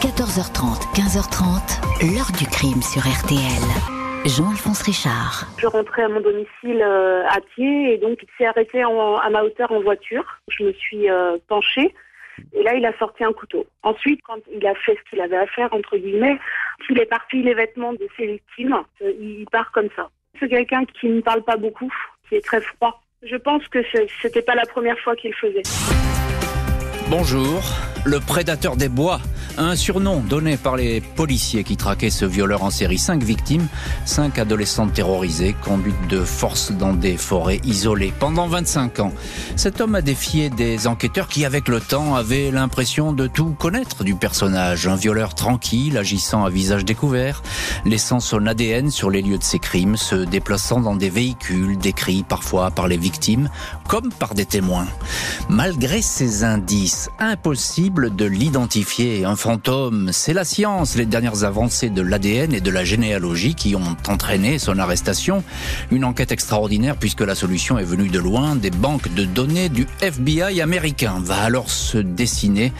14h30, 15h30, l'heure du crime sur RTL. Jean-Alphonse Richard. Je rentrais à mon domicile euh, à pied et donc il s'est arrêté à ma hauteur en voiture. Je me suis euh, penchée et là il a sorti un couteau. Ensuite, quand il a fait ce qu'il avait à faire, entre guillemets, il est parti les vêtements de ses victimes. Euh, Il part comme ça. C'est quelqu'un qui ne parle pas beaucoup, qui est très froid. Je pense que c'était pas la première fois qu'il faisait. Bonjour, le prédateur des bois, un surnom donné par les policiers qui traquaient ce violeur en série. Cinq victimes, cinq adolescentes terrorisées, conduites de force dans des forêts isolées pendant 25 ans. Cet homme a défié des enquêteurs qui, avec le temps, avaient l'impression de tout connaître du personnage. Un violeur tranquille, agissant à visage découvert, laissant son ADN sur les lieux de ses crimes, se déplaçant dans des véhicules décrits parfois par les victimes comme par des témoins. Malgré ces indices, impossible de l'identifier. Un fantôme, c'est la science, les dernières avancées de l'ADN et de la généalogie qui ont entraîné son arrestation. Une enquête extraordinaire puisque la solution est venue de loin, des banques de données du FBI américain. Va alors se dessiner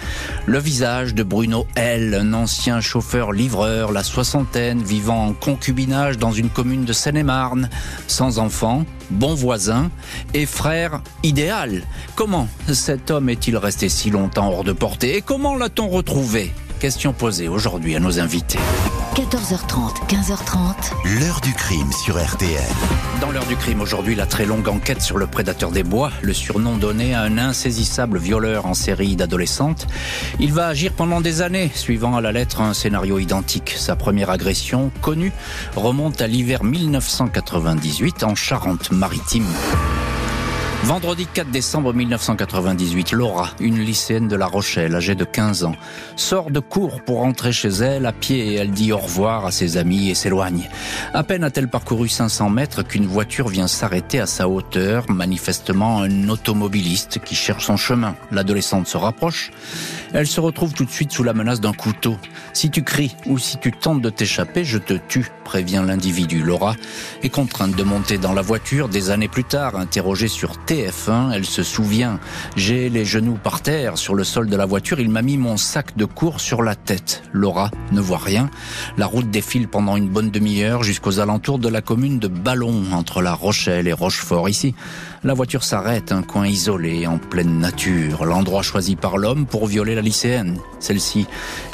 le visage de Bruno L., un ancien chauffeur-livreur, la soixantaine, vivant en concubinage dans une commune de Seine-et-Marne, sans enfant, bon voisin et frère idéal. Comment cet homme est-il resté si longtemps hors de portée et comment l'a-t-on retrouvé? Question posée aujourd'hui à nos invités. 14h30, 15h30, L'heure du crime sur RTL. Dans l'heure du crime aujourd'hui, la très longue enquête sur le prédateur des bois, le surnom donné à un insaisissable violeur en série d'adolescentes. Il va agir pendant des années, suivant à la lettre un scénario identique. Sa première agression, connue, remonte à l'hiver 1998 en Charente-Maritime. Vendredi 4 décembre 1998, Laura, une lycéenne de La Rochelle, âgée de 15 ans, sort de cours pour rentrer chez elle à pied et elle dit au revoir à ses amis et s'éloigne. À peine a-t-elle parcouru 500 mètres qu'une voiture vient s'arrêter à sa hauteur, manifestement un automobiliste qui cherche son chemin. L'adolescente se rapproche. Elle se retrouve tout de suite sous la menace d'un couteau. Si tu cries ou si tu tentes de t'échapper, je te tue, prévient l'individu. Laura est contrainte de monter dans la voiture des années plus tard, interrogée sur TF1, elle se souvient. J'ai les genoux par terre sur le sol de la voiture, il m'a mis mon sac de cours sur la tête. Laura ne voit rien. La route défile pendant une bonne demi-heure jusqu'aux alentours de la commune de Ballon, entre La Rochelle et Rochefort. Ici, la voiture s'arrête, un coin isolé, en pleine nature, l'endroit choisi par l'homme pour violer la lycéenne. Celle-ci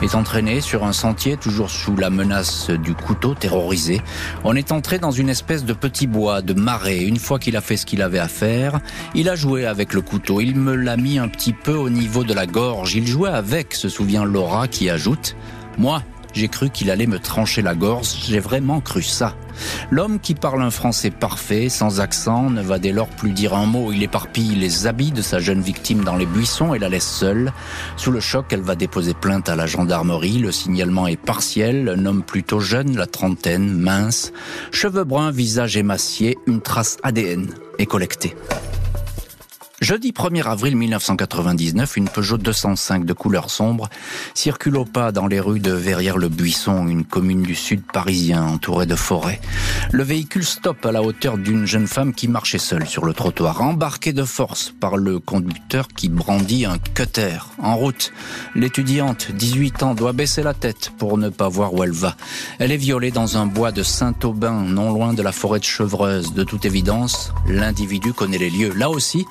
est entraînée sur un sentier, toujours sous la menace du couteau terrorisé. On est entré dans une espèce de petit bois, de marais. Une fois qu'il a fait ce qu'il avait à faire, il a joué avec le couteau. Il me l'a mis un petit peu au niveau de la gorge. Il jouait avec, se souvient Laura, qui ajoute Moi, j'ai cru qu'il allait me trancher la gorge. J'ai vraiment cru ça. L'homme qui parle un français parfait, sans accent, ne va dès lors plus dire un mot. Il éparpille les habits de sa jeune victime dans les buissons et la laisse seule. Sous le choc, elle va déposer plainte à la gendarmerie. Le signalement est partiel. Un homme plutôt jeune, la trentaine, mince, cheveux bruns, visage émacié, une trace ADN est collectée. Jeudi 1er avril 1999, une Peugeot 205 de couleur sombre circule au pas dans les rues de Verrières-le-Buisson, une commune du sud parisien entourée de forêts. Le véhicule stoppe à la hauteur d'une jeune femme qui marchait seule sur le trottoir, embarquée de force par le conducteur qui brandit un cutter. En route, l'étudiante, 18 ans, doit baisser la tête pour ne pas voir où elle va. Elle est violée dans un bois de Saint-Aubin, non loin de la forêt de Chevreuse. De toute évidence, l'individu connaît les lieux. Là aussi,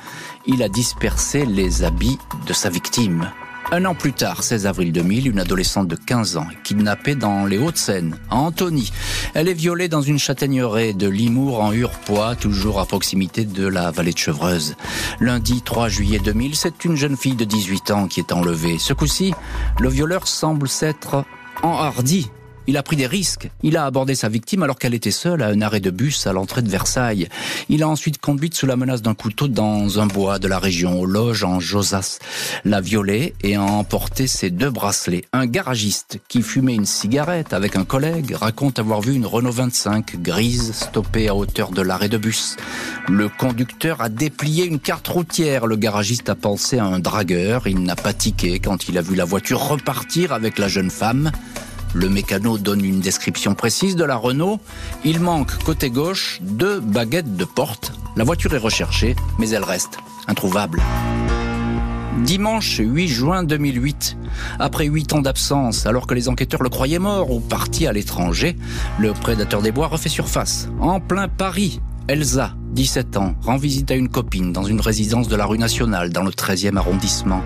il a dispersé les habits de sa victime. Un an plus tard, 16 avril 2000, une adolescente de 15 ans est kidnappée dans les Hauts-de-Seine, à Antony. Elle est violée dans une châtaigneraie de Limour en Hurepoix, toujours à proximité de la vallée de Chevreuse. Lundi 3 juillet 2000, c'est une jeune fille de 18 ans qui est enlevée. Ce coup-ci, le violeur semble s'être enhardi. Il a pris des risques. Il a abordé sa victime alors qu'elle était seule à un arrêt de bus à l'entrée de Versailles. Il a ensuite conduite sous la menace d'un couteau dans un bois de la région, aux loges en Josas. L'a violée et a emporté ses deux bracelets. Un garagiste qui fumait une cigarette avec un collègue raconte avoir vu une Renault 25 grise stoppée à hauteur de l'arrêt de bus. Le conducteur a déplié une carte routière. Le garagiste a pensé à un dragueur. Il n'a pas tiqué quand il a vu la voiture repartir avec la jeune femme. Le mécano donne une description précise de la Renault. Il manque côté gauche deux baguettes de porte. La voiture est recherchée, mais elle reste introuvable. Dimanche 8 juin 2008, après huit ans d'absence, alors que les enquêteurs le croyaient mort ou parti à l'étranger, le prédateur des bois refait surface, en plein Paris. Elsa, 17 ans, rend visite à une copine dans une résidence de la rue Nationale, dans le 13e arrondissement.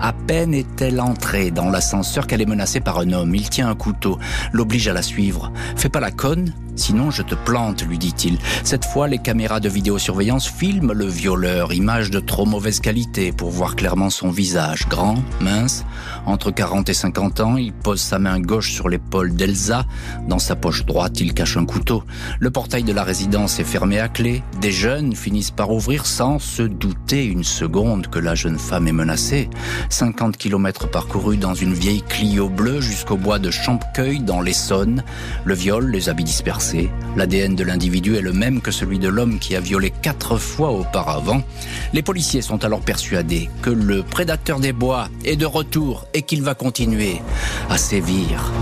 À peine est-elle entrée dans l'ascenseur qu'elle est menacée par un homme. Il tient un couteau, l'oblige à la suivre. Fais pas la conne, sinon je te plante, lui dit-il. Cette fois, les caméras de vidéosurveillance filment le violeur, image de trop mauvaise qualité pour voir clairement son visage. Grand, mince, entre 40 et 50 ans, il pose sa main gauche sur l'épaule d'Elsa. Dans sa poche droite, il cache un couteau. Le portail de la résidence est fermé à clé. Des jeunes finissent par ouvrir sans se douter une seconde que la jeune femme est menacée. 50 km parcourus dans une vieille Clio bleue jusqu'au bois de Champqueuil dans l'Essonne. Le viol, les habits dispersés. L'ADN de l'individu est le même que celui de l'homme qui a violé quatre fois auparavant. Les policiers sont alors persuadés que le prédateur des bois est de retour et qu'il va continuer à sévir.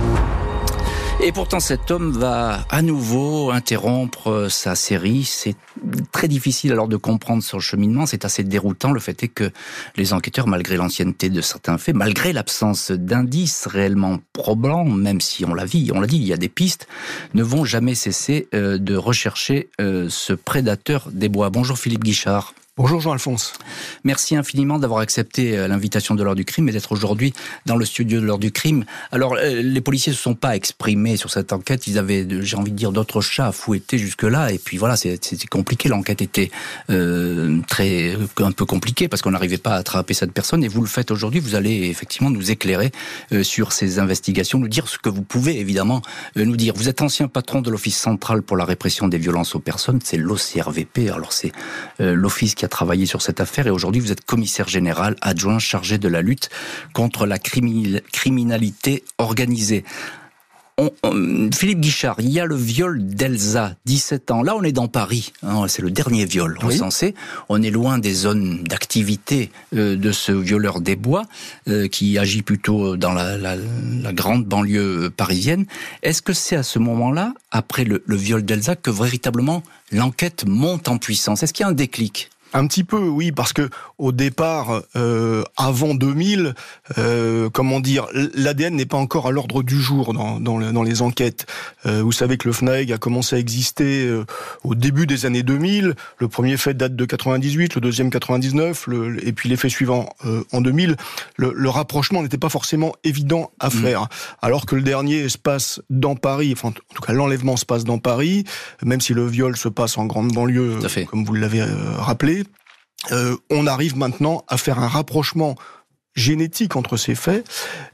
Et pourtant, cet homme va à nouveau interrompre euh, sa série. C'est très difficile alors de comprendre son cheminement. C'est assez déroutant. Le fait est que les enquêteurs, malgré l'ancienneté de certains faits, malgré l'absence d'indices réellement probants, même si on l'a dit, on l'a dit, il y a des pistes, ne vont jamais cesser euh, de rechercher euh, ce prédateur des bois. Bonjour Philippe Guichard. Bonjour Jean-Alphonse. Merci infiniment d'avoir accepté euh, l'invitation de l'heure du crime et d'être aujourd'hui dans le studio de l'heure du crime. Alors, euh, les policiers ne se sont pas exprimés sur cette enquête. Ils avaient, j'ai envie de dire, d'autres chats à fouetter jusque-là. Et puis voilà, c'était compliqué. L'enquête était euh, très un peu compliquée parce qu'on n'arrivait pas à attraper cette personne. Et vous le faites aujourd'hui. Vous allez effectivement nous éclairer sur ces investigations, nous dire ce que vous pouvez évidemment nous dire. Vous êtes ancien patron de l'Office central pour la répression des violences aux personnes. C'est l'OCRVP. Alors c'est l'office qui qui a travaillé sur cette affaire et aujourd'hui vous êtes commissaire général adjoint chargé de la lutte contre la criminalité organisée. Philippe Guichard, il y a le viol d'Elsa, 17 ans. Là, on est dans Paris. Hein, c'est le dernier viol recensé. On est loin des zones d'activité euh, de ce violeur des bois, euh, qui agit plutôt dans la, grande banlieue parisienne. Est-ce que c'est à ce moment-là, après le viol d'Elsa, que véritablement l'enquête monte en puissance? Est-ce qu'il y a un déclic? Un petit peu, oui, parce que au départ, euh, avant 2000, euh, comment dire, l'ADN n'est pas encore à l'ordre du jour dans, dans, dans les enquêtes. Euh, vous savez que le FNAEG a commencé à exister au début des années 2000. Le premier fait date de 98, le deuxième 99, le, et puis l'effet suivant en 2000. Le, le rapprochement n'était pas forcément évident à mmh. faire, alors que le dernier se passe dans Paris. Enfin, en tout cas, l'enlèvement se passe dans Paris, même si le viol se passe en grande banlieue, comme vous l'avez rappelé. Euh, on arrive maintenant à faire un rapprochement génétique entre ces faits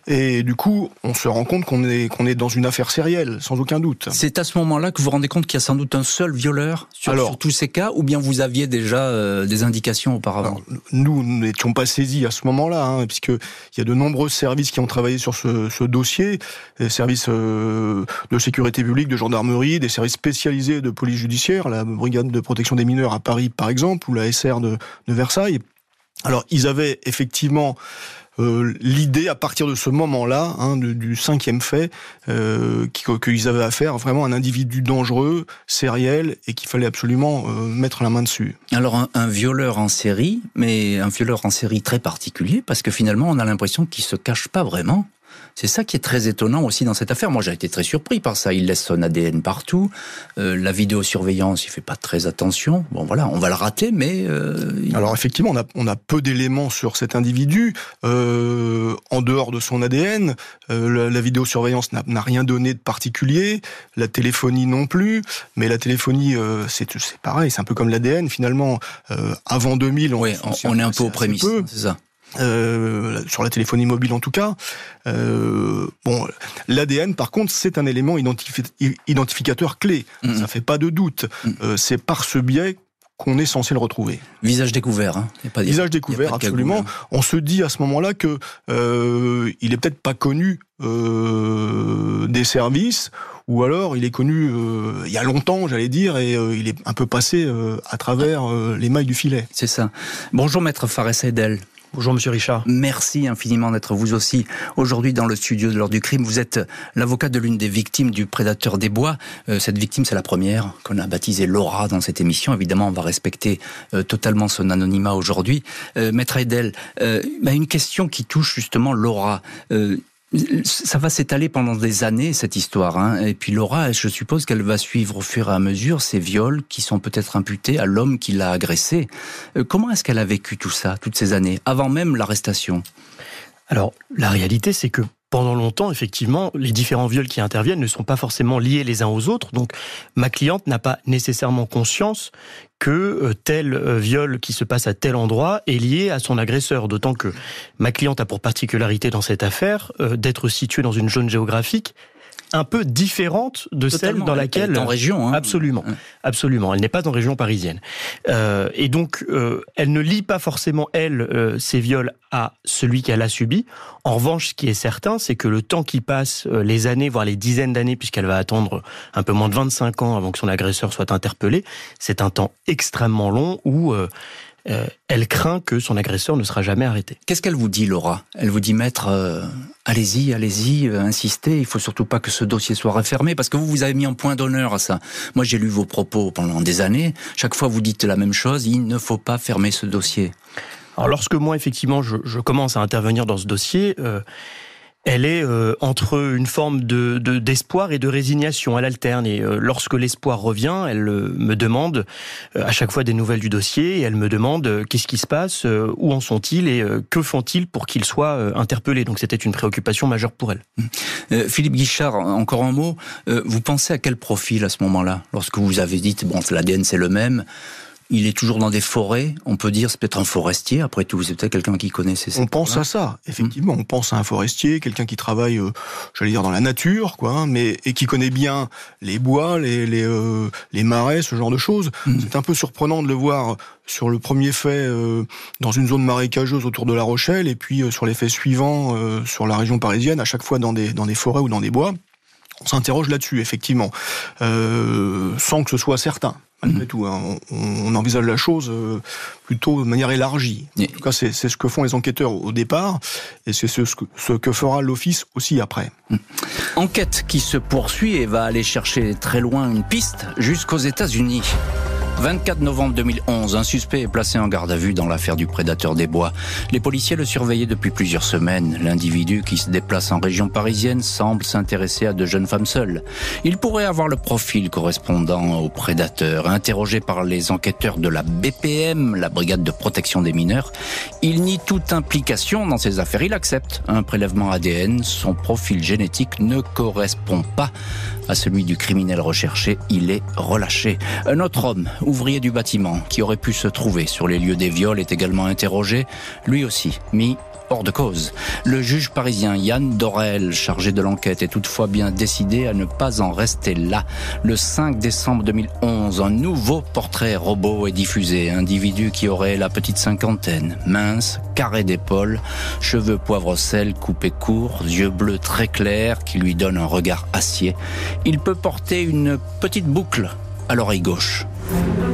et du coup on se rend compte qu'on est qu'on est dans une affaire sérielle sans aucun doute. C'est à ce moment-là que vous vous rendez compte qu'il y a sans doute un seul violeur sur, tous ces cas ou bien vous aviez déjà euh, des indications auparavant? Nous n'étions pas saisis à ce moment-là hein, puisque il y a de nombreux services qui ont travaillé sur ce, dossier, des services euh, de sécurité publique, de gendarmerie, des services spécialisés de police judiciaire, la brigade de protection des mineurs à Paris par exemple ou la SR de, de Versailles alors, ils avaient effectivement euh, l'idée, à partir de ce moment-là, hein, du, cinquième fait, euh, qu'ils avaient affaire vraiment à un individu dangereux, sériel, et qu'il fallait absolument euh, mettre la main dessus. Alors, un, un, violeur en série, mais un violeur en série très particulier, parce que finalement, on a l'impression qu'il se cache pas vraiment. C'est ça qui est très étonnant aussi dans cette affaire. Moi, j'ai été très surpris par ça. Il laisse son ADN partout. Euh, la vidéosurveillance, il fait pas très attention. Bon, voilà, on va le rater, mais... Euh, Alors, effectivement, on a, on a peu d'éléments sur cet individu. Euh, en dehors de son ADN, la, la, vidéosurveillance n'a rien donné de particulier. La téléphonie non plus. Mais la téléphonie, c'est pareil. C'est un peu comme l'ADN, finalement. avant 2000, on, on, est un peu au prémices, c'est ça euh, sur la téléphonie mobile en tout cas. Euh, bon, l'ADN par contre c'est un élément identificateur clé. Mm Ça fait pas de doute. Mm. Euh, c'est par ce biais qu'on est censé le retrouver. Visage découvert, hein pas Visage découvert, absolument. On se dit à ce moment-là que il est peut-être pas connu des services, ou alors il est connu euh, il y a longtemps, j'allais dire, et euh, il est un peu passé euh, à travers les mailles du filet. C'est ça. Bonjour, maître Fares Edel. Bonjour Monsieur Richard. Merci infiniment d'être vous aussi aujourd'hui dans le studio de l'heure du crime. Vous êtes l'avocat de l'une des victimes du prédateur des bois. Euh, cette victime, c'est la première qu'on a baptisée Laura dans cette émission. Évidemment, on va respecter euh, totalement son anonymat aujourd'hui. Euh, Maître Edel, bah, une question qui touche justement Laura ça va s'étaler pendant des années cette histoire. Hein. Et puis Laura, je suppose qu'elle va suivre au fur et à mesure ces viols qui sont peut-être imputés à l'homme qui l'a agressée. Euh, comment est-ce qu'elle a vécu tout ça, toutes ces années, avant même l'arrestation? Alors, la réalité, c'est que pendant longtemps, effectivement, les différents viols qui interviennent ne sont pas forcément liés les uns aux autres. Donc, ma cliente n'a pas nécessairement conscience que euh, tel euh, viol qui se passe à tel endroit est lié à son agresseur. D'autant que ma cliente a pour particularité dans cette affaire euh, d'être située dans une zone géographique un peu différente de celle dans laquelle elle est en région. Hein. Absolument, absolument. Elle n'est pas en région parisienne, euh, et donc euh, elle ne lie pas forcément elle euh, ses viols à celui qu'elle a subi. En revanche, ce qui est certain, c'est que le temps qui passe, euh, les années, voire les dizaines d'années, puisqu'elle va attendre un peu moins de 25 ans avant que son agresseur soit interpellé, c'est un temps extrêmement long où euh, elle craint que son agresseur ne sera jamais arrêté. Qu'est-ce qu'elle vous dit, Laura? Elle vous dit, maître, euh, allez-y, allez-y, euh, insistez, il faut surtout pas que ce dossier soit refermé, parce que vous, vous avez mis en point d'honneur à ça. Moi, j'ai lu vos propos pendant des années. Chaque fois, vous dites la même chose, il ne faut pas fermer ce dossier. Alors, lorsque moi, effectivement, je, je commence à intervenir dans ce dossier, elle est euh, entre une forme de d'espoir et de résignation. Elle alterne et euh, lorsque l'espoir revient, elle euh, me demande à chaque fois des nouvelles du dossier et elle me demande qu'est-ce qui se passe, où en sont-ils et que font-ils pour qu'ils soient interpellés. Donc c'était une préoccupation majeure pour elle. Philippe Guichard, encore un mot. vous pensez à quel profil à ce moment-là, lorsque vous avez dit bon l'ADN c'est le même il est toujours dans des forêts. On peut dire c'est peut-être un forestier. Après tout, c'est peut-être quelqu'un qui connaît ces. On pense à ça, effectivement. On pense à un forestier, quelqu'un qui travaille, euh, j'allais dire dans la nature, quoi, hein, mais et qui connaît bien les bois, les les, euh, les marais, ce genre de choses. Mm. C'est un peu surprenant de le voir sur le premier fait euh, dans une zone marécageuse autour de La Rochelle, et puis sur les faits suivants sur la région parisienne, à chaque fois dans des dans des forêts ou dans des bois. On s'interroge là-dessus, effectivement, sans que ce soit certain malgré tout. Hein. On, envisage la chose euh, plutôt de manière élargie. En tout cas, c'est ce que font les enquêteurs au départ, et c'est ce, ce, que fera l'office aussi après. Mm. Enquête qui se poursuit et va aller chercher très loin une piste jusqu'aux États-Unis. 24 novembre 2011, un suspect est placé en garde à vue dans l'affaire du prédateur des bois. Les policiers le surveillaient depuis plusieurs semaines. L'individu qui se déplace en région parisienne semble s'intéresser à de jeunes femmes seules. Il pourrait avoir le profil correspondant au prédateur. Interrogé par les enquêteurs de la BPM, la brigade de protection des mineurs, il nie toute implication dans ces affaires. Il accepte un prélèvement ADN. Son profil génétique ne correspond pas à celui du criminel recherché. Il est relâché. Un autre homme ouvrier du bâtiment, qui aurait pu se trouver sur les lieux des viols, est également interrogé, lui aussi mis hors de cause. Le juge parisien Yann Dorel, chargé de l'enquête, est toutefois bien décidé à ne pas en rester là. Le 5 décembre 2011, un nouveau portrait robot est diffusé. Individu qui aurait la petite cinquantaine, mince, carré d'épaule, cheveux poivre sel coupés courts, yeux bleus très clairs qui lui donnent un regard acier. Il peut porter une petite boucle à l'oreille gauche. Thank you.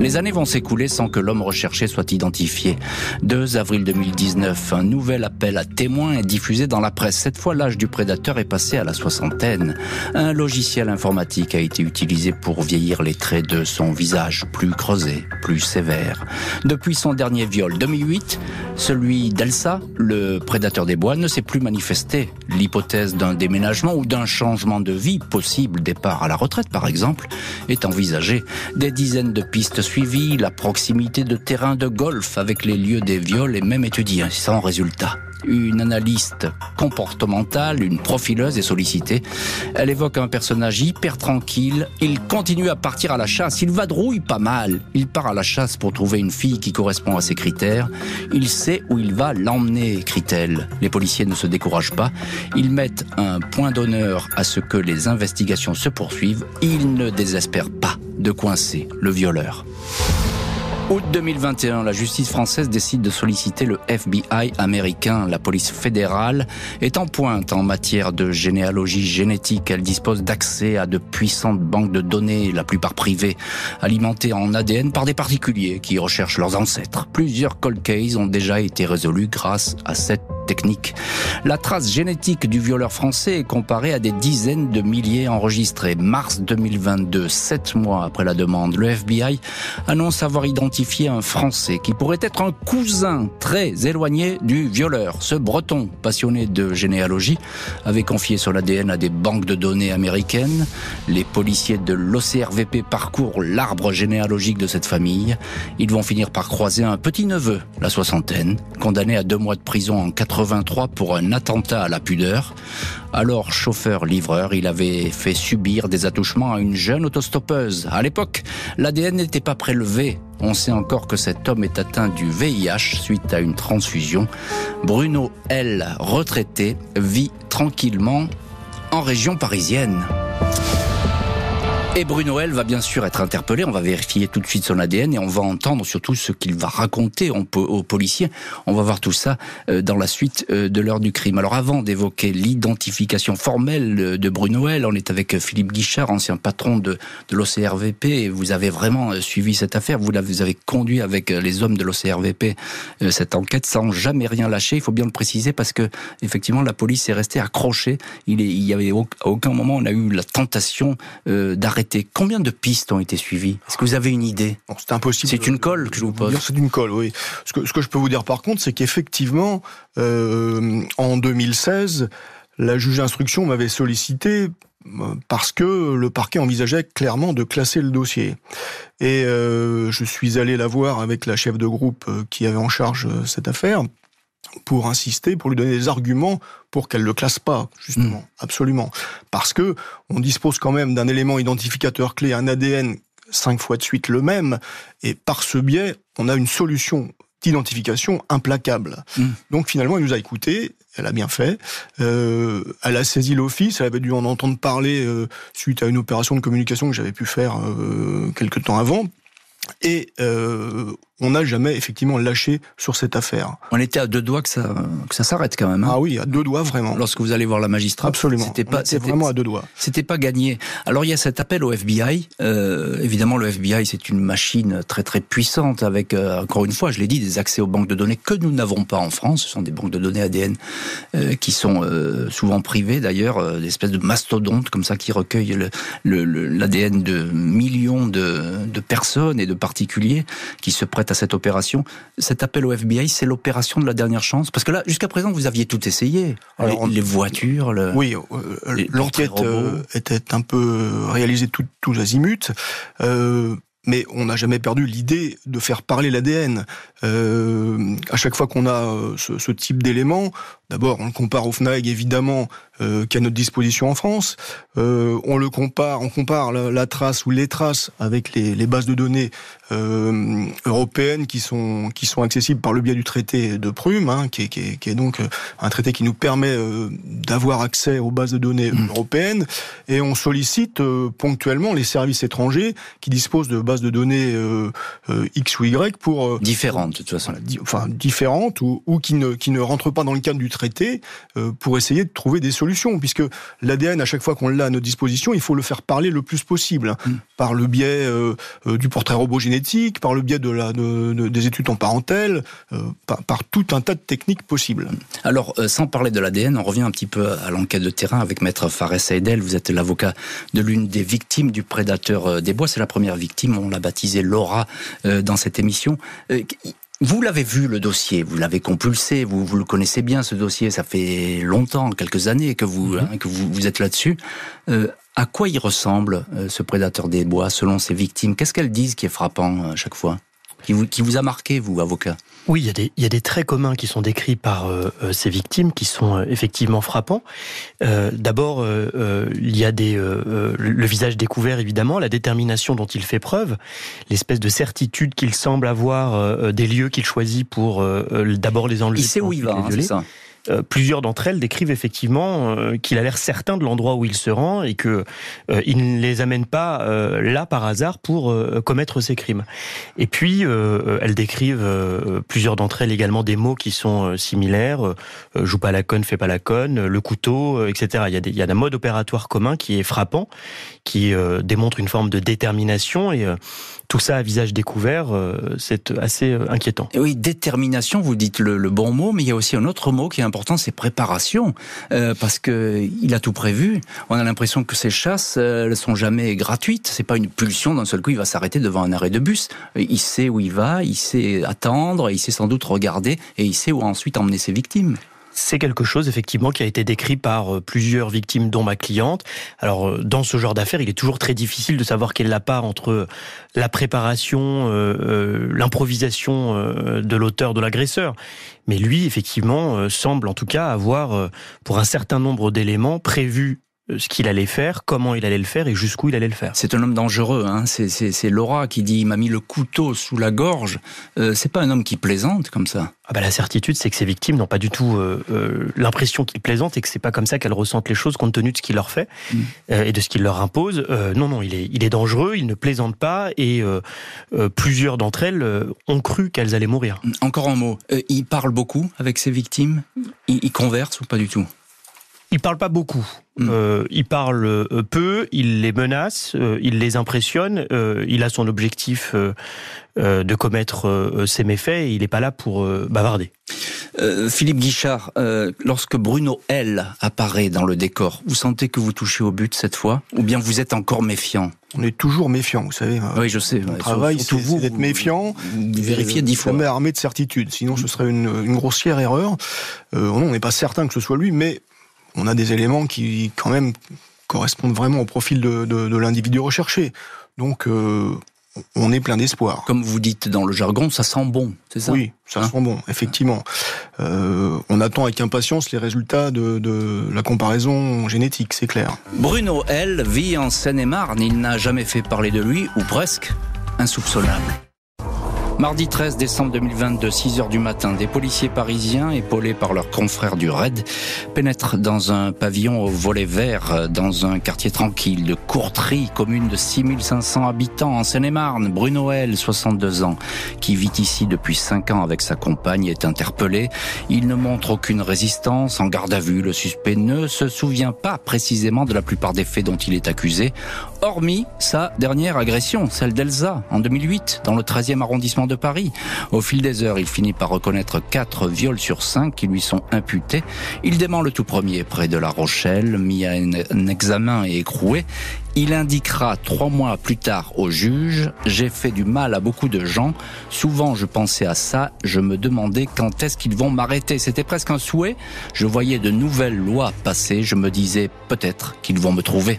Les années vont s'écouler sans que l'homme recherché soit identifié. 2 avril 2019, un nouvel appel à témoins est diffusé dans la presse. Cette fois, l'âge du prédateur est passé à la soixantaine. Un logiciel informatique a été utilisé pour vieillir les traits de son visage, plus creusé, plus sévère. Depuis son dernier viol, 2008, celui d'Elsa, le prédateur des bois, ne s'est plus manifesté. L'hypothèse d'un déménagement ou d'un changement de vie, possible départ à la retraite par exemple, est envisagée. Des dizaines de pistes suivies, la proximité de terrains de golf avec les lieux des viols est même étudiée, sans résultat une analyste comportementale, une profileuse est sollicitée. Elle évoque un personnage hyper tranquille. Il continue à partir à la chasse. Il vadrouille pas mal. Il part à la chasse pour trouver une fille qui correspond à ses critères. Il sait où il va l'emmener, écrit-elle. Les policiers ne se découragent pas. Ils mettent un point d'honneur à ce que les investigations se poursuivent. Ils ne désespèrent pas de coincer le violeur. Août 2021, la justice française décide de solliciter le FBI américain. La police fédérale est en pointe en matière de généalogie génétique. Elle dispose d'accès à de puissantes banques de données, la plupart privées, alimentées en ADN par des particuliers qui recherchent leurs ancêtres. Plusieurs cold cases ont déjà été résolus grâce à cette La trace génétique du violeur français est comparée à des dizaines de milliers enregistrés. Mars 2022, sept mois après la demande, le FBI annonce avoir identifié un Français qui pourrait être un cousin très éloigné du violeur. Ce breton, passionné de généalogie, avait confié son ADN à des banques de données américaines. Les policiers de l'OCRVP parcourent l'arbre généalogique de cette famille. Ils vont finir par croiser un petit neveu, la soixantaine, condamné à deux mois de prison en 83 pour un attentat à la pudeur. Alors chauffeur-livreur, il avait fait subir des attouchements à une jeune autostoppeuse. À l'époque, l'ADN n'était pas prélevé. On sait encore que cet homme est atteint du VIH suite à une transfusion. Bruno L, retraité, vit tranquillement en région parisienne. Et Bruno L va bien sûr être interpellé. On va vérifier tout de suite son ADN et on va entendre surtout ce qu'il va raconter aux policiers. On va voir tout ça euh, dans la suite euh, de l'heure du crime. Alors avant d'évoquer l'identification formelle de Bruno L, on est avec Philippe Guichard, ancien patron de, de l'OCRVP. Vous avez vraiment euh, suivi cette affaire. Vous, vous avez conduit avec les hommes de l'OCRVP cette enquête sans jamais rien lâcher. Il faut bien le préciser parce que effectivement la police est restée accrochée. Il, est, il y avait à aucun moment on a eu la tentation d'arrêter Combien de pistes ont été suivies? Est-ce que vous avez une idée? C'est impossible. C'est une colle que je vous pose. C'est une colle, oui. Ce que, ce que, je peux vous dire par contre, c'est qu'effectivement, euh, en 2016, la juge d'instruction m'avait sollicité euh, parce que le parquet envisageait clairement de classer le dossier. Et euh, je suis allé la voir avec la chef de groupe qui avait en charge cette affaire pour insister, pour lui donner des arguments pour qu'elle le classe pas, justement, hmm. absolument. Parce que on dispose quand même d'un élément identificateur clé, un ADN cinq fois de suite le même, et par ce biais, on a une solution d'identification implacable. Hmm. Donc finalement, elle nous a écoutés, elle a bien fait. Euh, elle a saisi l'office, elle avait dû en entendre parler euh, suite à une opération de communication que j'avais pu faire euh, quelques temps avant. Et euh, on n'a jamais effectivement lâché sur cette affaire. On était à deux doigts que ça, que ça s'arrête quand même. Hein. ah oui, à deux doigts vraiment. Lorsque vous allez voir la magistrate. Absolument. C'était pas, c'était vraiment à deux doigts. C'était pas gagné. Alors il y a cet appel au FBI. Euh, évidemment, le FBI c'est une machine très très puissante avec euh, encore une fois, je l'ai dit, des accès aux banques de données que nous n'avons pas en France. Ce sont des banques de données ADN euh, qui sont souvent privées d'ailleurs, des espèces de mastodontes comme ça qui recueillent l'ADN le, de millions de, de personnes et de particuliers qui se prêtent à cette opération. Cet appel au FBI, c'est l'opération de la dernière chance? Parce que là, jusqu'à présent, vous aviez tout essayé. les, voitures, le, Oui, euh, l'enquête euh, était un peu réalisée tout, tous azimuts. Euh, mais on n'a jamais perdu l'idée de faire parler l'ADN. Euh, à chaque fois qu'on a ce, ce type d'éléments, d'abord on le compare au FNAG évidemment euh, qui est à notre disposition en France. Euh, on le compare, on compare la, trace ou les traces avec les, les bases de données euh, européennes qui sont qui sont accessibles par le biais du traité de Prüm, hein, qui, est, qui, est, qui, est, donc un traité qui nous permet d'avoir accès aux bases de données mmh. européennes. Et on sollicite ponctuellement les services étrangers qui disposent de bases de données X ou Y pour différentes de toute façon. Enfin, différentes ou, ou, qui, ne, qui ne rentrent pas dans le cadre du traité euh, pour essayer de trouver des solutions. Puisque l'ADN, à chaque fois qu'on l'a à notre disposition, il faut le faire parler le plus possible. Mm. Par le biais euh, euh, du portrait robot génétique, par le biais de la, de, des études en parentèle, par, par, tout un tas de techniques possibles. Alors, sans parler de l'ADN, on revient un petit peu à l'enquête de terrain avec Maître Fares Saïdel. Vous êtes l'avocat de l'une des victimes du prédateur des bois. C'est la première victime. On l'a baptisée Laura dans cette émission. Vous l'avez vu le dossier, vous l'avez compulsé, vous, vous le connaissez bien ce dossier, ça fait longtemps, quelques années que vous, mhm. hein, que vous, vous êtes là-dessus. Euh, à quoi il ressemble euh, ce prédateur des bois selon ses victimes? Qu'est-ce qu'elles disent qui est frappant à euh, chaque fois? Qui vous, qui vous a marqué, vous, avocat? Oui, il y, a des, il y, a des, traits communs qui sont décrits par euh, euh ces victimes qui sont euh, effectivement frappants. Euh, D'abord, il y a des, le visage découvert évidemment, la détermination dont il fait preuve, l'espèce de certitude qu'il semble avoir des lieux qu'il choisit pour d'abord les enlever. Il sait où il va, hein, c'est ça euh, plusieurs d'entre elles décrivent effectivement euh, qu'il a l'air certain de l'endroit où il se rend et que euh, il ne les amène pas là par hasard pour commettre ces crimes. Et puis elles décrivent plusieurs d'entre elles également des mots qui sont similaires joue pas la conne, fait pas la conne, le couteau, etc. Il y a des, il y a un mode opératoire commun qui est frappant, qui démontre une forme de détermination et tout ça à visage découvert, c'est assez inquiétant. oui, détermination, vous dites le, le, bon mot, mais il y a aussi un autre mot qui est important, c'est préparation, euh, parce que il a tout prévu. On a l'impression que ces chasses, euh, elles sont jamais gratuites. C'est pas une pulsion d'un seul coup, il va s'arrêter devant un arrêt de bus. Il sait où il va, il sait attendre, il sait sans doute regarder, et il sait où ensuite emmener ses victimes. C'est quelque chose effectivement qui a été décrit par euh, plusieurs victimes, dont ma cliente. Alors euh, dans ce genre d'affaires, il est toujours très difficile de savoir quelle est la part entre la préparation, euh, l'improvisation de l'auteur, de l'agresseur. Mais lui, effectivement, semble en tout cas avoir, pour un certain nombre d'éléments, prévu euh, ce qu'il allait faire, comment il allait le faire et jusqu'où il allait le faire. C'est un homme dangereux. Hein. C'est Laura qui dit il m'a mis le couteau sous la gorge. Euh, c'est pas un homme qui plaisante comme ça. Ah bah la certitude, c'est que ces victimes n'ont pas du tout euh, euh, l'impression qu'il plaisante et que c'est pas comme ça qu'elles ressentent les choses compte tenu de ce qu'il leur fait mm. et de ce qu'il leur impose. non, non, il est, il est dangereux, il ne plaisante pas et plusieurs d'entre elles ont cru qu'elles allaient mourir. Encore un mot. il parle beaucoup avec ses victimes? Il, il converse ou pas du tout? Il parle pas beaucoup. Hmm. Euh, il parle euh, peu, il les menace, euh, il les impressionne, euh, il a son objectif de commettre ses méfaits et il n'est pas là pour bavarder. Philippe Guichard, lorsque Bruno L apparaît dans le décor, vous sentez que vous touchez au but cette fois Ou bien vous êtes encore méfiant? On est toujours méfiant, vous savez. Oui, je sais. Le travail, c'est d'être méfiant. Vérifier dix fois. Mais armé de certitude. Sinon, ce serait une, une grossière erreur. on n'est pas certain que ce soit lui, mais on a des éléments qui, quand même, correspondent vraiment au profil de, l'individu recherché. Donc, euh, on est plein d'espoir. Comme vous dites dans le jargon, ça sent bon, c'est ça? Oui, ça hein? sent bon, effectivement. Euh, on attend avec impatience les résultats de, de la comparaison génétique, c'est clair. Bruno, elle, vit en Seine-et-Marne. Il n'a jamais fait parler de lui, ou presque, insoupçonnable. Mardi 13 décembre 2022, 6 heures du matin, des policiers parisiens, épaulés par leurs confrères du RAID, pénètrent dans un pavillon au volet vert, dans un quartier tranquille de Courtry, commune de 6500 habitants en Seine-et-Marne. Bruno L, 62 ans, qui vit ici depuis 5 ans avec sa compagne, est interpellé. Il ne montre aucune résistance. En garde à vue, le suspect ne se souvient pas précisément de la plupart des faits dont il est accusé, hormis sa dernière agression, celle d'Elsa, en 2008, dans le 13e arrondissement de Paris. Au fil des heures, il finit par reconnaître quatre viols sur cinq qui lui sont imputés. Il dément le tout premier près de La Rochelle, mis à un examen et écroué. Il indiquera trois mois plus tard au juge, j'ai fait du mal à beaucoup de gens. Souvent, je pensais à ça. Je me demandais quand est-ce qu'ils vont m'arrêter. C'était presque un souhait. Je voyais de nouvelles lois passer. Je me disais peut-être qu'ils vont me trouver.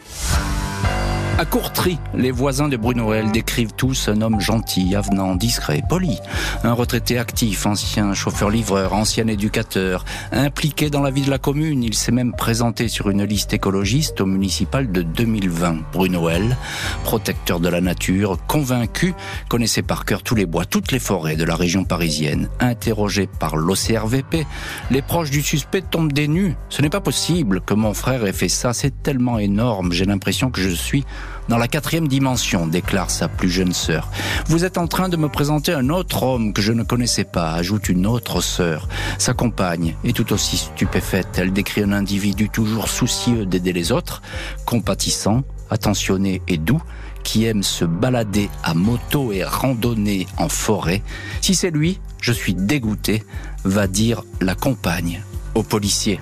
À Courtry, les voisins de Bruno L décrivent tous un homme gentil, avenant, discret, poli. Un retraité actif, ancien chauffeur-livreur, ancien éducateur, impliqué dans la vie de la commune. Il s'est même présenté sur une liste écologiste au municipal de 2020. Bruno L, protecteur de la nature, convaincu, connaissait par cœur tous les bois, toutes les forêts de la région parisienne. Interrogé par l'OCRVP, les proches du suspect tombent des nues. Ce n'est pas possible que mon frère ait fait ça, c'est tellement énorme. J'ai l'impression que je suis dans la quatrième dimension, déclare sa plus jeune sœur. Vous êtes en train de me présenter un autre homme que je ne connaissais pas, ajoute une autre sœur. Sa compagne est tout aussi stupéfaite. Elle décrit un individu toujours soucieux d'aider les autres, compatissant, attentionné et doux, qui aime se balader à moto et randonner en forêt. Si c'est lui, je suis dégoûté, va dire la compagne au policier.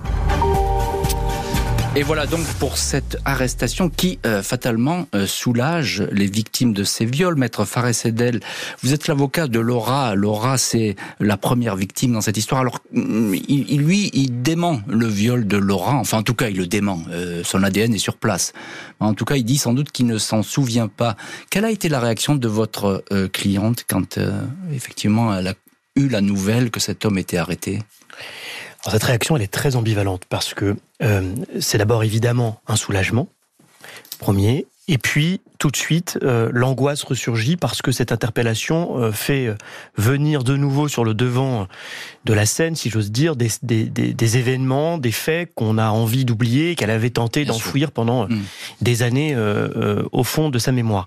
Et voilà donc pour cette arrestation qui euh, fatalement euh, soulage les victimes de ces viols. Maître Fares Edel, vous êtes l'avocat de Laura. Laura, c'est la première victime dans cette histoire. Alors, mm, il, lui, il dément le viol de Laura. Enfin, en tout cas, il le dément. Euh, son ADN est sur place. En tout cas, il dit sans doute qu'il ne s'en souvient pas. Quelle a été la réaction de votre cliente quand effectivement elle a eu la nouvelle que cet homme était arrêté? Cette réaction, elle est très ambivalente parce que euh, c'est d'abord évidemment un soulagement, premier, Et puis, tout de suite, euh, l'angoisse ressurgit parce que cette interpellation euh, fait euh, venir de nouveau sur le devant de la scène, si j'ose dire, des, des, des, événements, des faits qu'on a envie d'oublier, qu'elle avait tenté d'enfouir pendant mm. des années au fond de sa mémoire.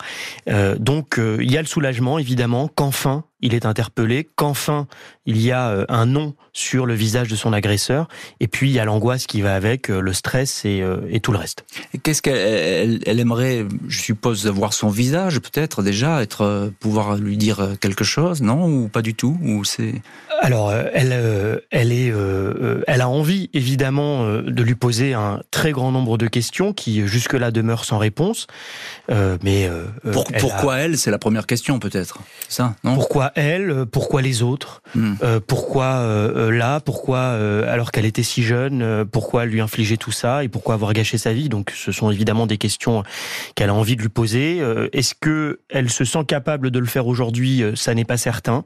donc, il y a le soulagement, évidemment, qu'enfin, il est interpellé, qu'enfin il y a un nom sur le visage de son agresseur, et puis il y a l'angoisse qui va avec, le stress et, et tout le reste. Qu'est-ce qu'elle elle, aimerait, je suppose, voir son visage peut-être déjà, être pouvoir lui dire quelque chose, non ou pas du tout, ou c'est alors, elle, elle est, elle a envie évidemment de lui poser un très grand nombre de questions qui jusque-là demeurent sans réponse. mais pourquoi elle C'est la première question peut-être. Ça, non? Pourquoi elle Pourquoi les autres? Hmm. Pourquoi là? Pourquoi alors qu'elle était si jeune Pourquoi lui infliger tout ça? Et pourquoi avoir gâché sa vie? Donc, ce sont évidemment des questions qu'elle a envie de lui poser. Est-ce que elle se sent capable de le faire aujourd'hui Ça n'est pas certain.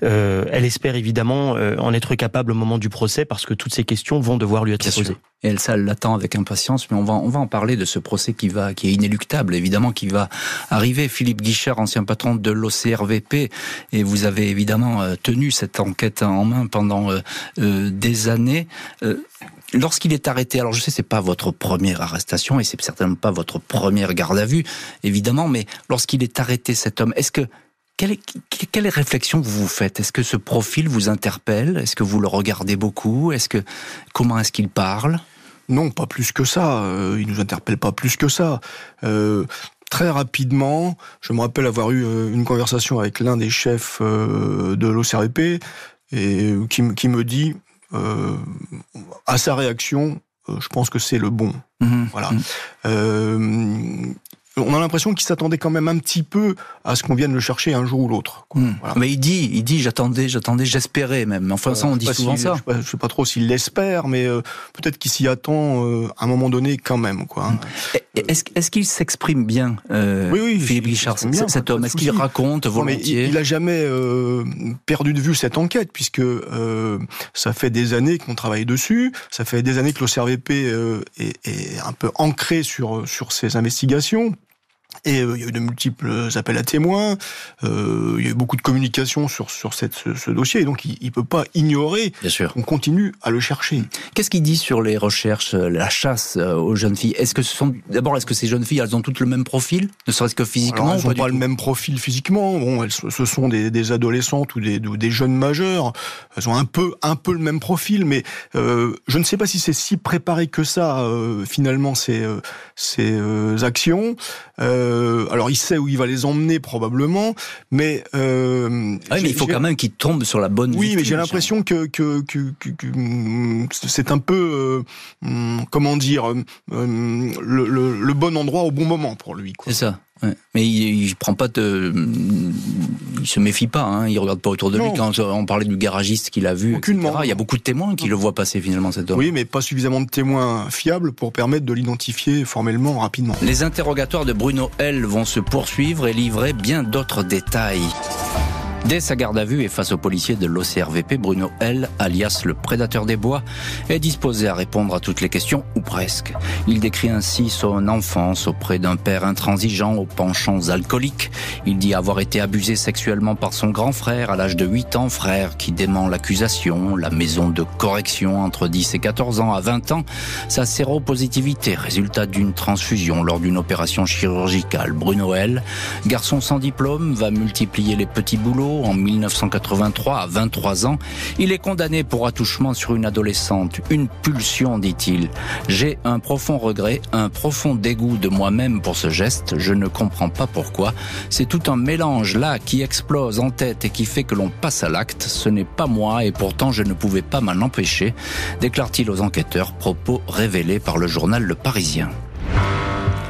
elle espère évidemment euh, en être capable au moment du procès parce que toutes ces questions vont devoir lui être posées. Et elle, ça l'attend avec impatience, mais on va, on va en parler de ce procès qui va, qui est inéluctable, évidemment, qui va arriver. Philippe Guichard, ancien patron de l'OCRVP, et vous avez évidemment euh, tenu cette enquête en main pendant euh, des années. Lorsqu'il est arrêté, alors je sais c'est pas votre première arrestation et c'est certainement pas votre première garde à vue, évidemment, mais lorsqu'il est arrêté cet homme, est-ce que quelle, quelle réflexion vous vous faites? Est-ce que ce profil vous interpelle? Est-ce que vous le regardez beaucoup? Est-ce que comment est-ce qu'il parle? Non, pas plus que ça. Euh, il nous interpelle pas plus que ça. Euh, très rapidement, je me rappelle avoir eu euh, une conversation avec l'un des chefs de l'OCRP et qui, qui, me dit à sa réaction, je pense que c'est le bon. Mmh voilà. Mmh on a l'impression qu'il s'attendait quand même un petit peu à ce qu'on vienne le chercher un jour ou l'autre. Hmm. Mais il dit, il dit, j'attendais, j'attendais, j'espérais même. Enfin, ça, on dit souvent ça. Je sais, sais, pas trop s'il l'espère, mais euh, peut-être qu'il s'y attend euh, à un moment donné quand même. Quoi. Hein. Est-ce, est qu'il s'exprime bien, euh, oui, oui, Philippe Guichard, cet homme? Est-ce qu'il raconte volontiers? Il, a jamais perdu de vue cette enquête, puisque ça fait des années qu'on travaille dessus. Ça fait des années que l'OCRVP est, est un peu ancré sur sur ces investigations. Et euh, il y a eu de multiples appels à témoins, euh, il y a eu beaucoup de communication sur, sur cette, ce, dossier, et donc il ne peut pas ignorer Bien sûr. qu'on continue à le chercher. Qu'est-ce qu'il dit sur les recherches, euh, la chasse aux jeunes filles? Est-ce que ce sont d'abord est-ce que ces jeunes filles elles ont toutes le même profil, ne serait-ce que physiquement Alors, Elles n'ont pas, le même profil physiquement. Bon, elles, ce sont des, des adolescentes ou des, des, jeunes majeurs. Elles ont un peu un peu le même profil, mais euh, je ne sais pas si c'est si préparé que ça finalement ces ces actions. Euh, alors il sait où il va les emmener probablement, mais, euh, ah mais il faut quand même qu'il tombe sur la bonne. Oui, mais j'ai l'impression que, que, que, que, c'est un peu euh, hum, comment dire hum, le, le, le, bon endroit au bon moment pour lui. C'est ça. Mais il, il, prend pas de, il se méfie pas, hein, il regarde pas autour de lui. Quand on parlait du garagiste qu'il a vu, il y a beaucoup de témoins qui le voient passer finalement cet homme. Oui, mais pas suffisamment de témoins fiables pour permettre de l'identifier formellement rapidement. Les interrogatoires de Bruno L vont se poursuivre et livrer bien d'autres détails. Dès sa garde à vue et face au policier de l'OCRVP, Bruno L, alias le prédateur des bois, est disposé à répondre à toutes les questions, ou presque. Il décrit ainsi son enfance auprès d'un père intransigeant aux penchants alcooliques. Il dit avoir été abusé sexuellement par son grand frère à l'âge de 8 ans, frère qui dément l'accusation, la maison de correction entre 10 et 14 ans à 20 ans, sa séropositivité, résultat d'une transfusion lors d'une opération chirurgicale. Bruno L, garçon sans diplôme, va multiplier les petits boulots en 1983 à 23 ans. Il est condamné pour attouchement sur une adolescente. Une pulsion, dit-il. J'ai un profond regret, un profond dégoût de moi-même pour ce geste. Je ne comprends pas pourquoi. C'est tout un mélange là qui explose en tête et qui fait que l'on passe à l'acte. Ce n'est pas moi et pourtant je ne pouvais pas m'en empêcher, déclare-t-il aux enquêteurs, propos révélés par le journal Le Parisien.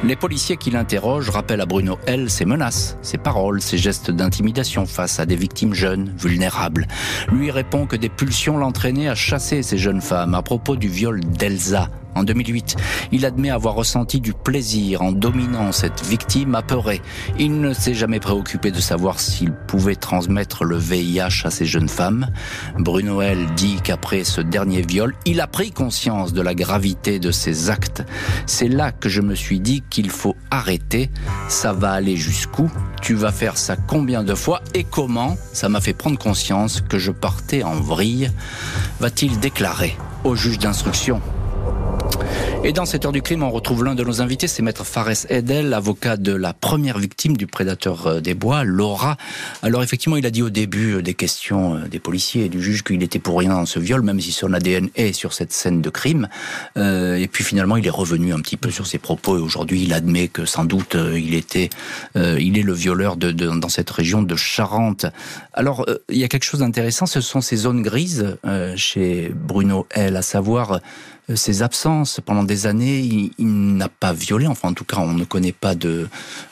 Les policiers qui l'interrogent rappellent à Bruno L ses menaces, ses paroles, ses gestes d'intimidation face à des victimes jeunes, vulnérables. Lui répond que des pulsions l'entraînaient à chasser ces jeunes femmes à propos du viol d'Elsa, En 2008, il admet avoir ressenti du plaisir en dominant cette victime apeurée. Il ne s'est jamais préoccupé de savoir s'il pouvait transmettre le VIH à ces jeunes femmes. Bruno dit qu'après ce dernier viol, il a pris conscience de la gravité de ses actes. C'est là que je me suis dit qu'il faut arrêter. Ça va aller jusqu'où? Tu vas faire ça combien de fois? Et comment? Ça m'a fait prendre conscience que je partais en vrille. Va-t-il déclarer au juge d'instruction? Et dans cette heure du crime, on retrouve l'un de nos invités, c'est Maître Fares Edel, avocat de la première victime du prédateur euh, des bois, Laura. Alors effectivement, il a dit au début euh, des questions euh, des policiers et du juge qu'il était pour rien dans ce viol, même si son ADN est sur cette scène de crime. et puis finalement, il est revenu un petit peu sur ses propos et aujourd'hui, il admet que sans doute il était, il est le violeur de, dans cette région de Charente. Alors, il y a quelque chose d'intéressant, ce sont ces zones grises chez Bruno L, à savoir euh, ses absences pendant des années. Il, n'a pas violé, enfin en tout cas on ne connaît pas de,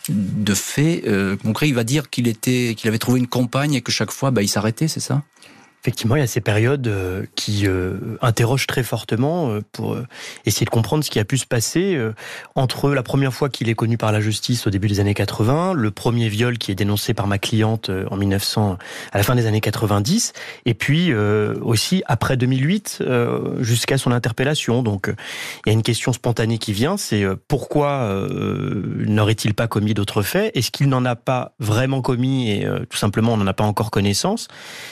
de fait euh. Il va dire qu'il était, qu'il avait trouvé une compagne et que chaque fois bah, il s'arrêtait, c'est ça? Effectivement, il y a ces périodes euh, qui euh, interrogent très fortement euh, pour essayer de comprendre ce qui a pu se passer entre la première fois qu'il est connu par la justice au début des années 80, le premier viol qui est dénoncé par ma cliente en 1900 à la fin des années 90, et puis aussi après 2008 jusqu'à son interpellation. Donc il y a une question spontanée qui vient, c'est pourquoi n'aurait-il pas commis d'autres faits? Est-ce qu'il n'en a pas vraiment commis et tout simplement on n'en a pas encore connaissance?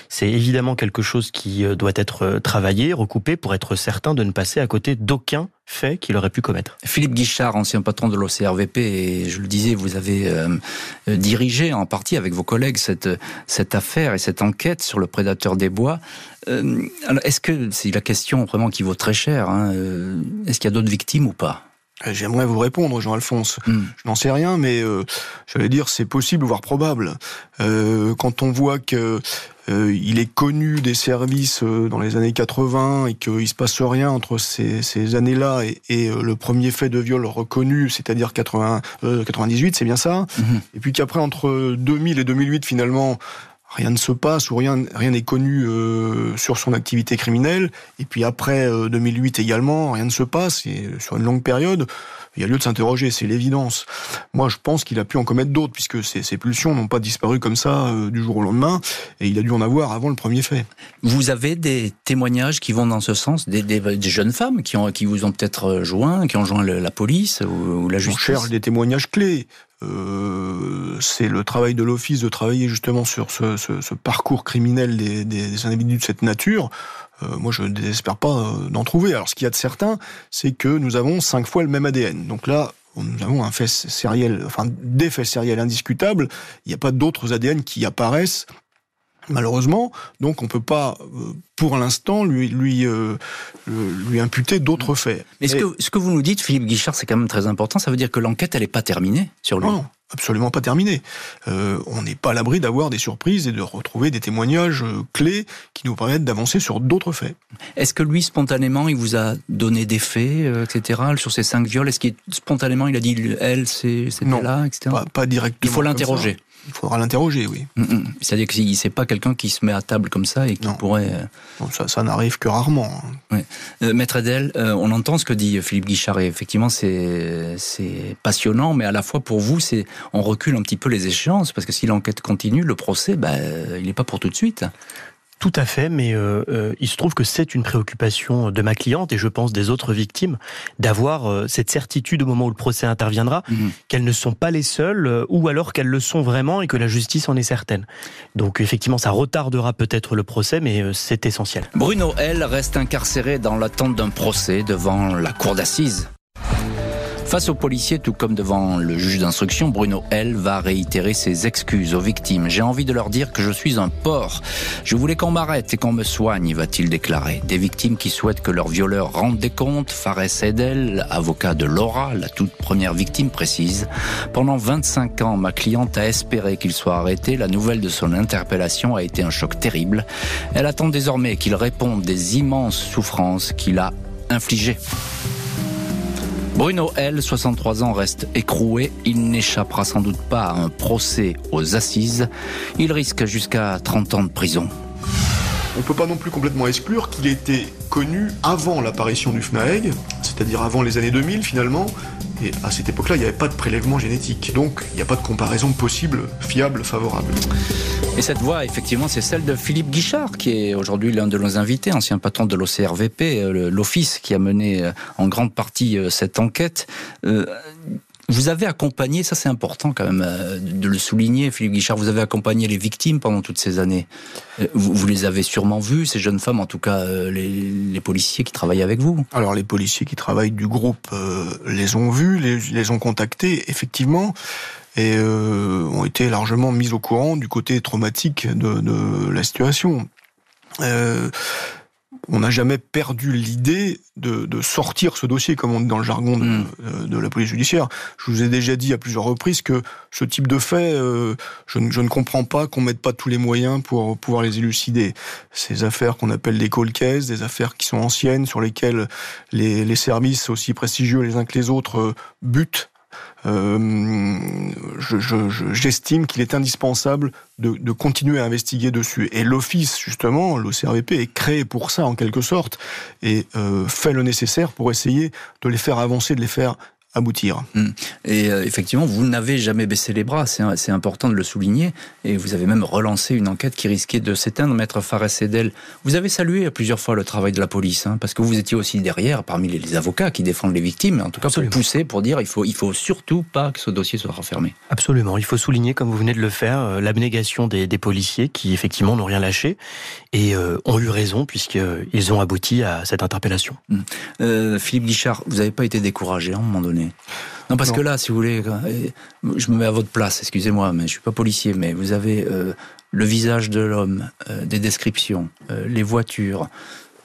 C'est évidemment quelque chose qui euh, doit être euh, travaillé, recoupé pour être certain de ne passer à côté d'aucun fait qu'il aurait pu commettre. Philippe Guichard, ancien patron de l'OCRVP, et je le disais, vous avez euh, dirigé en partie avec vos collègues cette, cette affaire et cette enquête sur le prédateur des bois. Est-ce que c'est la question vraiment qui vaut très cher hein, Est-ce qu'il y a d'autres victimes ou pas? J'aimerais vous répondre, Jean-Alphonse. Hmm. Je n'en sais rien, mais j'allais dire c'est possible, voire probable. quand on voit que euh, il est connu des services euh, dans les années 80 et qu'il se passe rien entre ces, ces années-là et, et, euh, le premier fait de viol reconnu, c'est-à-dire 80, 98, c'est bien ça. Mhm. Et puis qu'après, entre 2000 et 2008, finalement, rien ne se passe ou rien rien n'est connu sur son activité criminelle. Et puis après 2008 également, rien ne se passe et sur une longue période il y a lieu de s'interroger, c'est l'évidence. Moi, je pense qu'il a pu en commettre d'autres, puisque ces, pulsions n'ont pas disparu comme ça euh, du jour au lendemain, et il a dû en avoir avant le premier fait. Vous avez des témoignages qui vont dans ce sens, des, jeunes femmes qui, ont, qui vous ont peut-être euh, joint, qui ont joint la police ou, la justice? On cherche des témoignages clés. Euh, c'est le travail de l'office de travailler justement sur ce, parcours criminel des, des, individus de cette nature. Euh, moi, je ne désespère pas euh, d'en trouver. Alors, ce qu'il y a de certain, c'est que nous avons cinq fois le même ADN. Donc là, nous avons un fait sériel, enfin des faits sériels indiscutables. Il n'y a pas d'autres ADN qui apparaissent malheureusement. Donc on peut pas, euh, pour l'instant, lui lui lui imputer d'autres faits. Mais ce que ce que vous nous dites, Philippe Guichard, c'est quand même très important. Ça veut dire que l'enquête, elle n'est pas terminée sur lui. Non, absolument pas terminé. Euh, on n'est pas à l'abri d'avoir des surprises et de retrouver des témoignages euh, clés qui nous permettent d'avancer sur d'autres faits. Est-ce que lui, spontanément, il vous a donné des faits, euh, etc., sur ces cinq viols? Est-ce qu'il, spontanément, il a dit, elle, c'était là, etc. Pas, pas directement. Il faut l'interroger. Il faudra l'interroger, oui. Mm, mm. C'est-à-dire que c'est pas quelqu'un qui se met à table comme ça et qui pourrait. Euh, ça, ça n'arrive que rarement. Hein. Euh, Maître Edel, euh, on entend ce que dit Philippe Guichard et effectivement c'est c'est passionnant, mais à la fois pour vous, c'est on recule un petit peu les échéances parce que si l'enquête continue, le procès, bah, il n'est pas pour tout de suite. Tout à fait, mais euh, euh, il se trouve que c'est une préoccupation de ma cliente et je pense des autres victimes d'avoir euh, cette certitude au moment où le procès interviendra mhm. qu'elles ne sont pas les seules ou alors qu'elles le sont vraiment et que la justice en est certaine. Donc effectivement, ça retardera peut-être le procès, mais c'est essentiel. Bruno L reste incarcéré dans l'attente d'un procès devant la cour d'assises. Face aux policiers, tout comme devant le juge d'instruction, Bruno L va réitérer ses excuses aux victimes. J'ai envie de leur dire que je suis un porc. Je voulais qu'on m'arrête et qu'on me soigne, va-t-il déclarer. Des victimes qui souhaitent que leur violeur rende des comptes. Fares Edel, avocat de Laura, la toute première victime, précise. Pendant 25 ans, ma cliente a espéré qu'il soit arrêté. La nouvelle de son interpellation a été un choc terrible. Elle attend désormais qu'il réponde des immenses souffrances qu'il a infligées. Bruno L, 63 ans, reste écroué. Il n'échappera sans doute pas à un procès aux assises. Il risque jusqu'à 30 ans de prison. On peut pas non plus complètement exclure qu'il était connu avant l'apparition du FNAEG, c'est-à-dire avant les années 2000 finalement, et à cette époque-là, il n'y avait pas de prélèvement génétique. Donc, il n'y a pas de comparaison possible, fiable, favorable. Et cette voix, effectivement, c'est celle de Philippe Guichard, qui est aujourd'hui l'un de nos invités, ancien patron de l'OCRVP, euh, l'office qui a mené euh, en grande partie euh, cette enquête. Vous avez accompagné, ça c'est important quand même euh, de le souligner, Philippe Guichard, vous avez accompagné les victimes pendant toutes ces années. Euh, vous, les avez sûrement vues, ces jeunes femmes, en tout cas euh, les, policiers qui travaillent avec vous Alors les policiers qui travaillent du groupe les ont vus, les, ont contactés, effectivement et ont été largement mis au courant du côté traumatique de, de la situation on n'a jamais perdu l'idée de, sortir ce dossier, comme on dit dans le jargon mm. de, la police judiciaire. Je vous ai déjà dit à plusieurs reprises que ce type de fait, euh, je, ne comprends pas qu'on mette pas tous les moyens pour pouvoir les élucider. Ces affaires qu'on appelle des cold cases, des affaires qui sont anciennes, sur lesquelles les, les services aussi prestigieux les uns que les autres euh, butent euh, j'estime qu'il est indispensable de, continuer à investiguer dessus. Et l'office, justement, l'OCRVP, est créé pour ça, en quelque sorte, et euh, fait le nécessaire pour essayer de les faire avancer, de les faire aboutir. Hum. Et euh, effectivement, vous n'avez jamais baissé les bras, c'est important de le souligner, et vous avez même relancé une enquête qui risquait de s'éteindre, Maître Fares Sedel. Vous avez salué plusieurs fois le travail de la police, hein, parce que vous étiez aussi derrière, parmi les, avocats qui défendent les victimes, en tout cas pour pousser, pour dire il faut, il faut surtout pas que ce dossier soit refermé. Absolument, il faut souligner, comme vous venez de le faire, euh, l'abnégation des, policiers qui effectivement n'ont rien lâché, et euh, ont eu raison, puisqu'ils ont abouti à cette interpellation. Hum. Philippe Guichard, vous n'avez pas été découragé à un moment donné non, parce que là, si vous voulez, je me mets à votre place, excusez-moi, mais je suis pas policier, mais vous avez euh, le visage de l'homme, euh, des descriptions, euh, les voitures,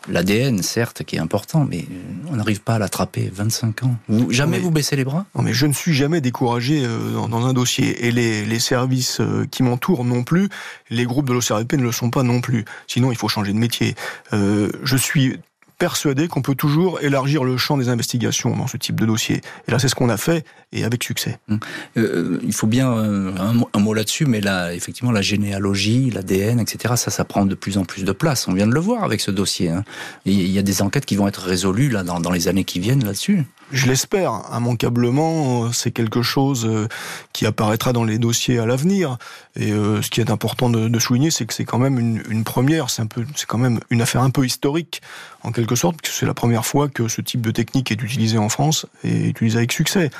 l'ADN, certes, qui est important, mais on n'arrive pas à l'attraper. 25 ans. jamais vous baissez les bras? Non, mais je ne suis jamais découragé dans, un dossier. Et les, les services qui m'entourent non plus, les groupes de l'OCRP ne le sont pas non plus. Sinon, il faut changer de métier. je suis persuadé qu'on peut toujours élargir le champ des investigations dans ce type de dossier. Et là, c'est ce qu'on a fait, et avec succès. Hum. Euh, il faut bien euh, un, mot là-dessus, mais là, effectivement, la généalogie, l'ADN, etc., ça, ça prend de plus en plus de place. On vient de le voir avec ce dossier. Hein. Il y a des enquêtes qui vont être résolues là, dans, dans les années qui viennent là-dessus. Je l'espère. Immanquablement, c'est quelque chose euh, qui apparaîtra dans les dossiers à l'avenir. Et ce qui est important de, souligner, c'est que c'est quand même une, première. C'est quand même une affaire un peu historique en quelque sorte, parce que c'est la première fois que ce type de technique est utilisé en France et utilisé avec succès.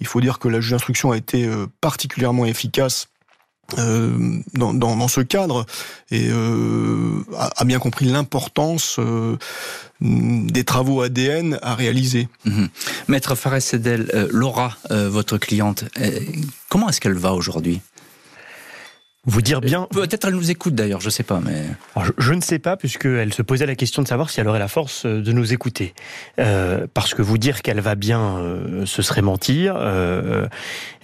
Il faut dire que la juge d'instruction a été euh, particulièrement efficace euh, dans, ce cadre et euh, a, bien compris l'importance des travaux ADN à réaliser. Mhm. Maître Fares Sedel, Laura, votre cliente, comment est-ce qu'elle va aujourd'hui? Vous dire bien. Peut-être elle nous écoute d'ailleurs, je sais pas, mais. je, ne sais pas, puisqu'elle se posait la question de savoir si elle aurait la force euh, de nous écouter. Euh, parce que vous dire qu'elle va bien, euh, ce serait mentir. Euh,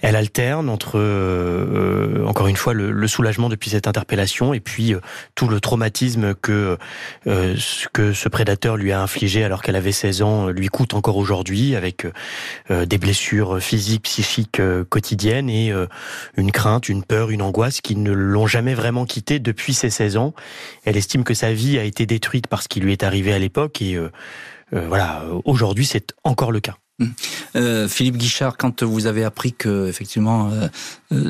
elle alterne entre, euh, encore une fois, le, le, soulagement depuis cette interpellation et puis tout le traumatisme que, que ce prédateur lui a infligé alors qu'elle avait 16 ans lui coûte encore aujourd'hui, avec des blessures physiques, psychiques quotidiennes et une crainte, une peur, une angoisse qui ne l'ont jamais vraiment quitté depuis ses 16 ans. Elle estime que sa vie a été détruite par ce qui lui est arrivé à l'époque et euh, euh, voilà, aujourd'hui c'est encore le cas. Hum. Euh, Philippe Guichard, quand vous avez appris que effectivement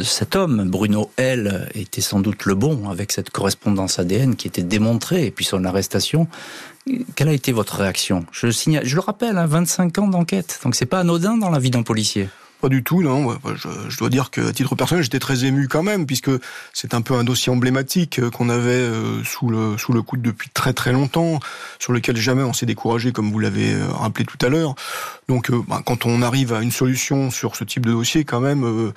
cet homme, Bruno L, était sans doute le bon avec cette correspondance ADN qui était démontrée et puis son arrestation, quelle a été votre réaction? Je signale, je le rappelle, 25 hein, ans d'enquête, donc c'est pas anodin dans la vie d'un policier. Pas du tout, non. Je, dois dire que, à titre personnel, j'étais très ému quand même, puisque c'est un peu un dossier emblématique euh, qu'on avait euh, sous le sous le coude depuis très très longtemps, sur lequel jamais on s'est découragé, comme vous l'avez euh, rappelé tout à l'heure. Donc, bah, quand on arrive à une solution sur ce type de dossier, quand même,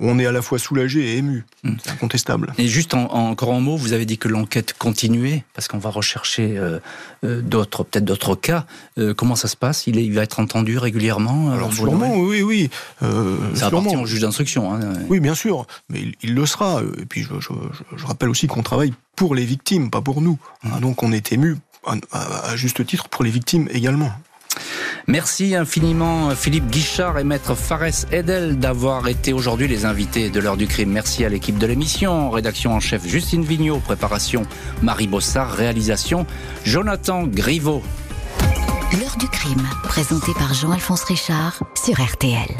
on est à la fois soulagé et ému. Hmm. C'est incontestable. Et juste en, encore un mot, vous avez dit que l'enquête continuait, parce qu'on va rechercher euh, euh, d'autres, peut-être d'autres cas. Euh, comment ça se passe? Il, il, va être entendu régulièrement Alors sûrement, oui, oui. ça appartient au juge d'instruction. Hein. Oui, bien sûr, mais il, le sera. Et puis je, rappelle aussi qu'on travaille pour les victimes, pas pour nous. Hmm. donc on est ému à, à juste titre pour les victimes également. Merci infiniment Philippe Guichard et maître Fares Edel d'avoir été aujourd'hui les invités de l'heure du crime. Merci à l'équipe de l'émission, rédaction en chef Justine Vignot, préparation Marie Bossard, réalisation Jonathan Griveau. L'heure du crime, présenté par Jean-Alphonse Richard sur RTL.